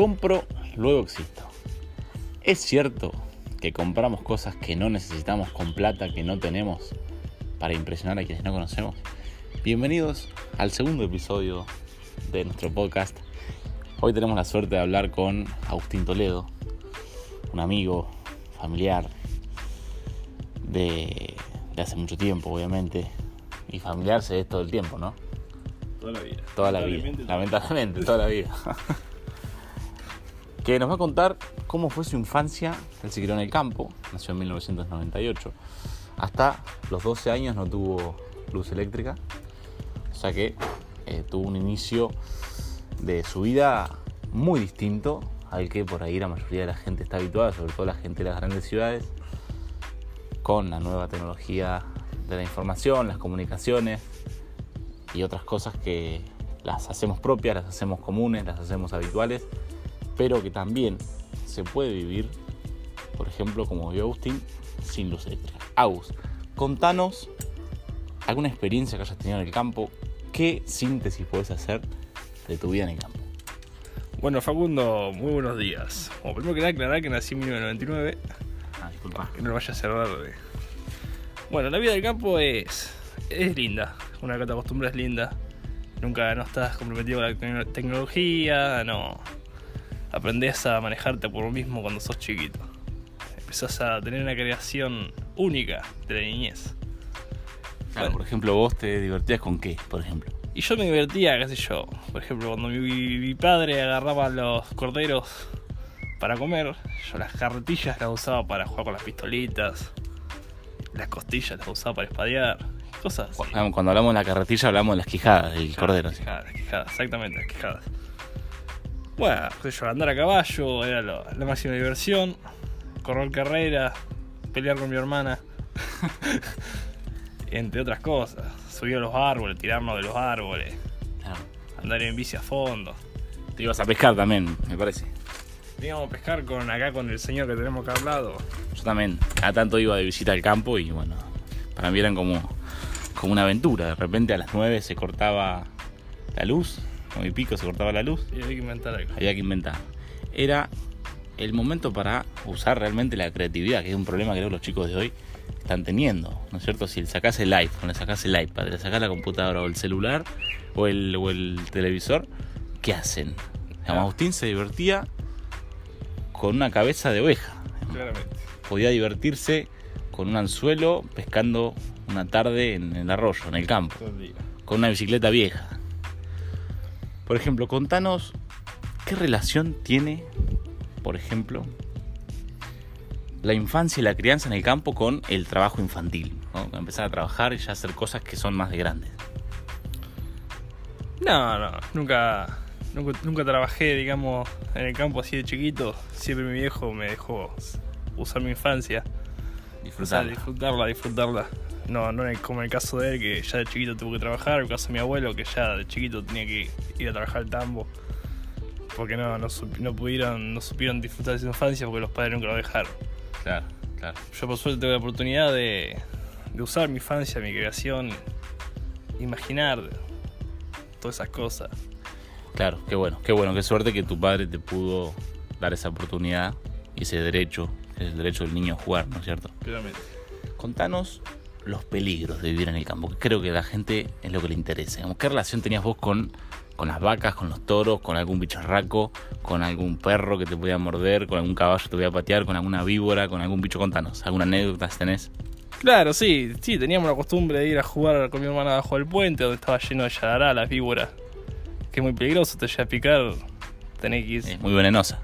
Compro, luego existo. ¿Es cierto que compramos cosas que no necesitamos con plata que no tenemos para impresionar a quienes no conocemos? Bienvenidos al segundo episodio de nuestro podcast. Hoy tenemos la suerte de hablar con Agustín Toledo, un amigo, familiar, de, de hace mucho tiempo, obviamente. Y familiar se es todo el tiempo, ¿no? Toda la vida. Toda la vida, lamentablemente, toda la vida. que nos va a contar cómo fue su infancia. Él se crió en el campo, nació en 1998. Hasta los 12 años no tuvo luz eléctrica. O sea que eh, tuvo un inicio de su vida muy distinto al que por ahí la mayoría de la gente está habituada, sobre todo la gente de las grandes ciudades, con la nueva tecnología de la información, las comunicaciones y otras cosas que las hacemos propias, las hacemos comunes, las hacemos habituales, pero que también se puede vivir, por ejemplo, como vio Agustín, sin luz eléctrica. Agus, contanos alguna experiencia que hayas tenido en el campo, qué síntesis puedes hacer de tu vida en el campo. Bueno, Facundo, muy buenos días. Bueno, primero que nada, aclarar que nací en 1999. Ah, disculpa. Que no lo vaya a cerrar. De... Bueno, la vida del campo es, es linda. Una que te acostumbras es linda. Nunca no estás comprometido con la tec- tecnología, no. Aprendés a manejarte por vos mismo cuando sos chiquito. Empezás a tener una creación única de la niñez. Claro, Bueno. por ejemplo, vos te divertías con qué, por ejemplo. Y yo me divertía, qué sé yo. Por ejemplo, cuando mi, mi padre agarraba los corderos para comer, yo las carretillas las usaba para jugar con las pistolitas. Las costillas las usaba para espadear. Cosas así. Cuando hablamos de la carretilla hablamos de las quijadas del cordero. Las ¿sí? quijadas, las quijadas, exactamente, las quijadas. Bueno, qué sé yo, andar a caballo era lo- la máxima diversión. Correr carrera, pelear con mi hermana. Entre otras cosas. Subir a los árboles, tirarnos de los árboles. Claro. Andar en bici a fondo. Te ibas a pescar también, me parece. Íbamos a pescar con acá con el señor que tenemos acá al lado. Yo también, a tanto iba de visita al campo y bueno, para mí eran como, como una aventura. De repente a las 9 se cortaba la luz, con mi pico se cortaba la luz, Y había que inventar algo. había que inventar. Era el momento para usar realmente la creatividad, que es un problema que creo que los chicos de hoy están teniendo, ¿no es cierto? Si le sacás el iPhone, le sacás el iPad, le sacás la computadora o el celular o el, o el televisor, ¿qué hacen? Digamos, Ah. Agustín se divertía con una cabeza de oveja. Claramente. podía divertirse con un anzuelo pescando una tarde en el arroyo, en el campo, con una bicicleta vieja. Por ejemplo, contanos qué relación tiene, por ejemplo, la infancia y la crianza en el campo con el trabajo infantil. ¿no? Empezar a trabajar y ya hacer cosas que son más de grandes. No, no, nunca, nunca, nunca trabajé, digamos, en el campo así de chiquito. Siempre mi viejo me dejó usar mi infancia. O sea, Disfrutar. disfrutarla, disfrutarla. No, no como en el caso de él, que ya de chiquito tuvo que trabajar, o el caso de mi abuelo, que ya de chiquito tenía que ir a trabajar al tambo. Porque no, no, no pudieron, no supieron disfrutar de su infancia porque los padres nunca lo dejaron. Claro, claro. Yo por suerte tuve la oportunidad de, de usar mi infancia, mi creación, imaginar todas esas cosas. Claro, qué bueno, qué bueno, qué suerte que tu padre te pudo dar esa oportunidad y ese derecho, que es el derecho del niño a jugar, ¿no es cierto? Claramente. Contanos los peligros de vivir en el campo, que creo que a la gente es lo que le interesa. ¿Qué relación tenías vos con, con las vacas, con los toros, con algún bicharraco, con algún perro que te podía morder, con algún caballo que te podía patear, con alguna víbora, con algún bicho? Contanos, ¿alguna anécdota tenés? Claro, sí, sí, teníamos la costumbre de ir a jugar con mi hermana abajo del puente, donde estaba lleno de yadará, las víboras. Que es muy peligroso, te llega a picar, tenés que ir. Es muy venenosa.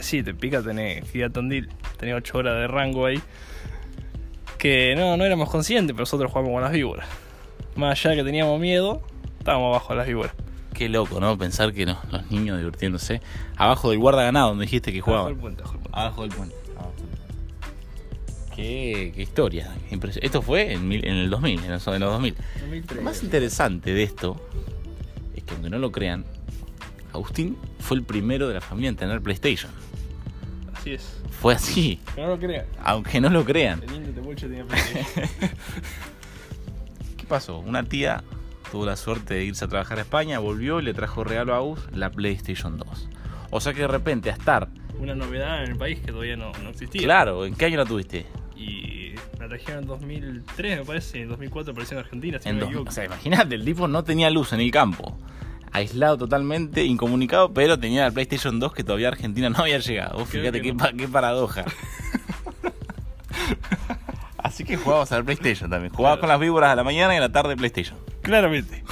sí, te pica, tenés que ir a Tandil. Tenés 8 horas de rango ahí. Que no, no éramos conscientes, pero nosotros jugamos con las víboras. Más allá de que teníamos miedo, estábamos abajo de las víboras. Qué loco, ¿no? Pensar que no- los niños divirtiéndose abajo del guarda ganado donde dijiste que Abajo jugaban. del puente, abajo del puente. Abajo del puente. Qué, qué historia. Esto fue en, mil- en el 2000, en los, en los 2000. Lo más interesante de esto es que aunque no lo crean, Agustín fue el primero de la familia en tener PlayStation. Así es. Fue así, Que no lo crean. aunque no lo crean. El Temucho tenía. ¿Qué pasó? Una tía tuvo la suerte de irse a trabajar a España, volvió y le trajo regalo a Agus la PlayStation 2. O sea que de repente a estar, Una novedad en el país que todavía no, no existía. claro, ¿en qué año la tuviste? Y la trajeron en 2003, me parece, en 2004 apareció en Argentina, si En no me dos- equivoco. o sea, imagínate, el tipo no tenía luz en el campo. Aislado totalmente, incomunicado, pero tenía la PlayStation 2 que todavía Argentina no había llegado. Fíjate qué, no. pa- qué paradoja. Así que jugabas al PlayStation también. Jugabas Claro. con las víboras a la mañana y a la tarde PlayStation. Claramente.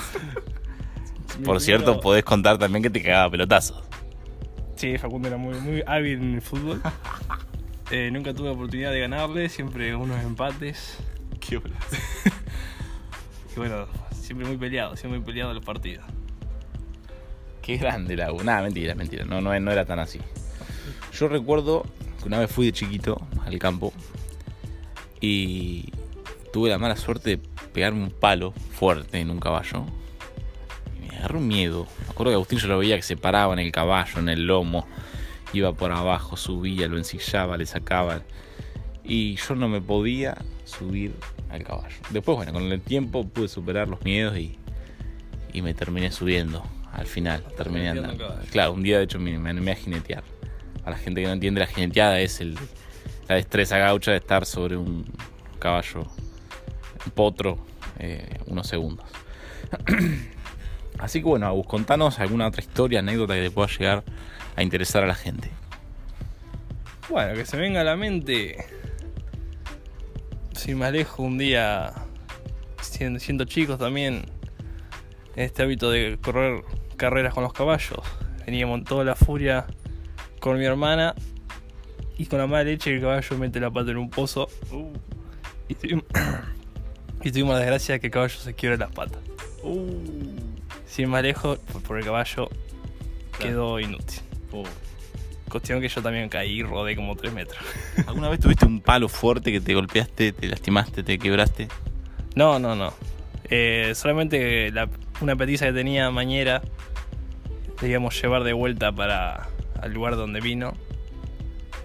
Por cierto, primero- podés contar también que te cagaba pelotazos. Sí, Facundo era muy, muy hábil en el fútbol. Eh, nunca tuve oportunidad de ganarle, siempre unos empates. Qué Y bueno, siempre muy peleado, siempre muy peleado los partidos. Qué grande la U. Nada, mentira, mentira. No, no, no era tan así. Yo recuerdo que una vez fui de chiquito al campo y tuve la mala suerte de pegarme un palo fuerte en un caballo. Y me agarró un miedo. Me acuerdo que Agustín yo lo veía que se paraba en el caballo, en el lomo. Iba por abajo, subía, lo ensillaba, le sacaba. Y yo no me podía subir al caballo. Después, bueno, con el tiempo pude superar los miedos y, y me terminé subiendo. Al final, terminé andando. Claro, un día de hecho me, me animé a jinetear. A la gente que no entiende, la jineteada es el, la destreza gaucha de estar sobre un caballo, un potro, eh, unos segundos. Así que bueno, Agus, contanos alguna otra historia, anécdota que te pueda llegar a interesar a la gente. Bueno, que se venga a la mente. Si me alejo un día, siendo, siendo chicos también, este hábito de correr carreras con los caballos. Veníamos toda la furia con mi hermana y con la mala leche el caballo mete la pata en un pozo. Y, tuvimos, y tuvimos la desgracia de que el caballo se quiebra las patas. Sin más lejos, por, por el caballo quedó inútil. Cuestión que yo también caí y rodé como 3 metros. ¿Alguna vez tuviste un palo fuerte que te golpeaste, te lastimaste, te quebraste? No, no, no. Eh, solamente la- una petiza que tenía mañera debíamos llevar de vuelta para al lugar donde vino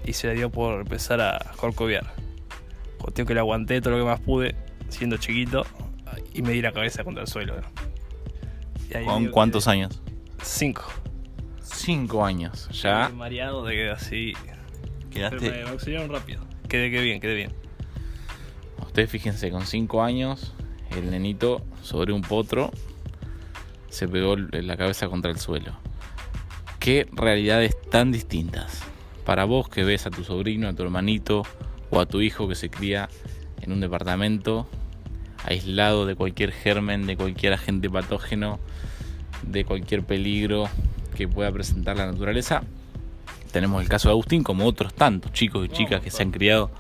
y se le dio por empezar a corcoviar. Cuestión que le aguanté todo lo que más pude, siendo chiquito, y me di la cabeza contra el suelo. ¿Con cuántos que- años? Cinco. Cinco años. Ya Estoy Mareado de que así. Pero quedaste. me auxiliaron rápido. Quedé, quedé bien, quedé bien. Ustedes fíjense, con 5 años, el nenito sobre un potro se pegó la cabeza contra el suelo. Qué realidades tan distintas. Para vos que ves a tu sobrino, a tu hermanito o a tu hijo que se cría en un departamento aislado de cualquier germen, de cualquier agente patógeno, de cualquier peligro que pueda presentar la naturaleza. Tenemos el caso de Agustín, como otros tantos chicos y chicas que se han criado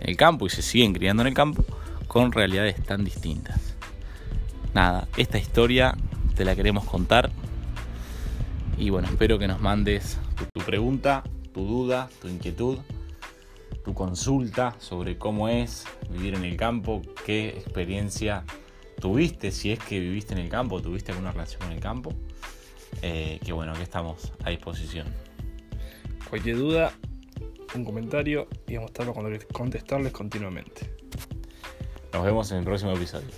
en el campo y se siguen criando en el campo con realidades tan distintas. Nada, esta historia te la queremos contar y bueno, espero que nos mandes tu, tu pregunta, tu duda, tu inquietud, tu consulta sobre cómo es vivir en el campo, qué experiencia tuviste, si es que viviste en el campo, tuviste alguna relación con el campo. Eh, que bueno, que estamos a disposición. Cualquier duda, un comentario y vamos a estar contestarles continuamente. Nos vemos en el próximo episodio.